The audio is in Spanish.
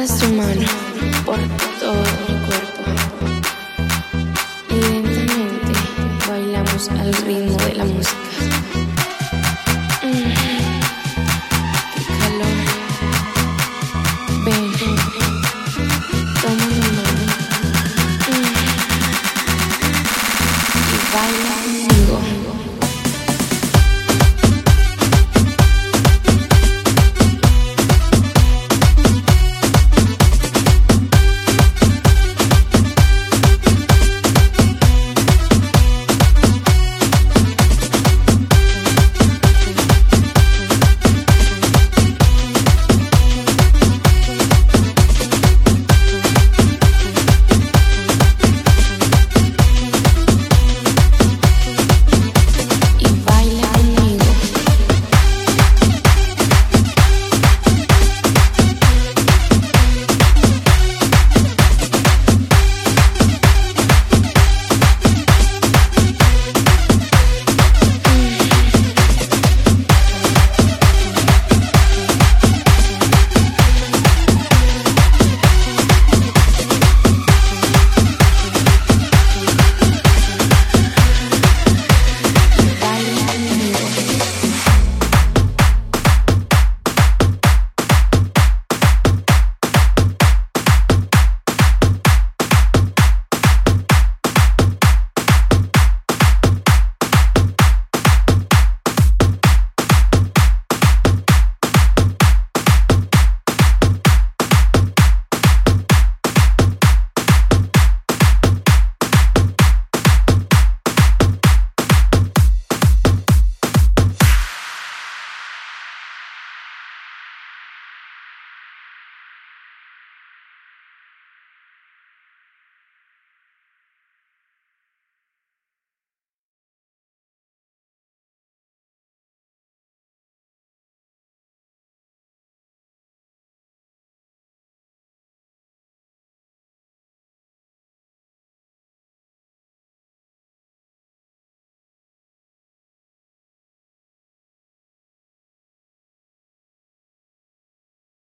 Pasas tu mano por todo mi cuerpo y lentamente bailamos al ritmo de la música.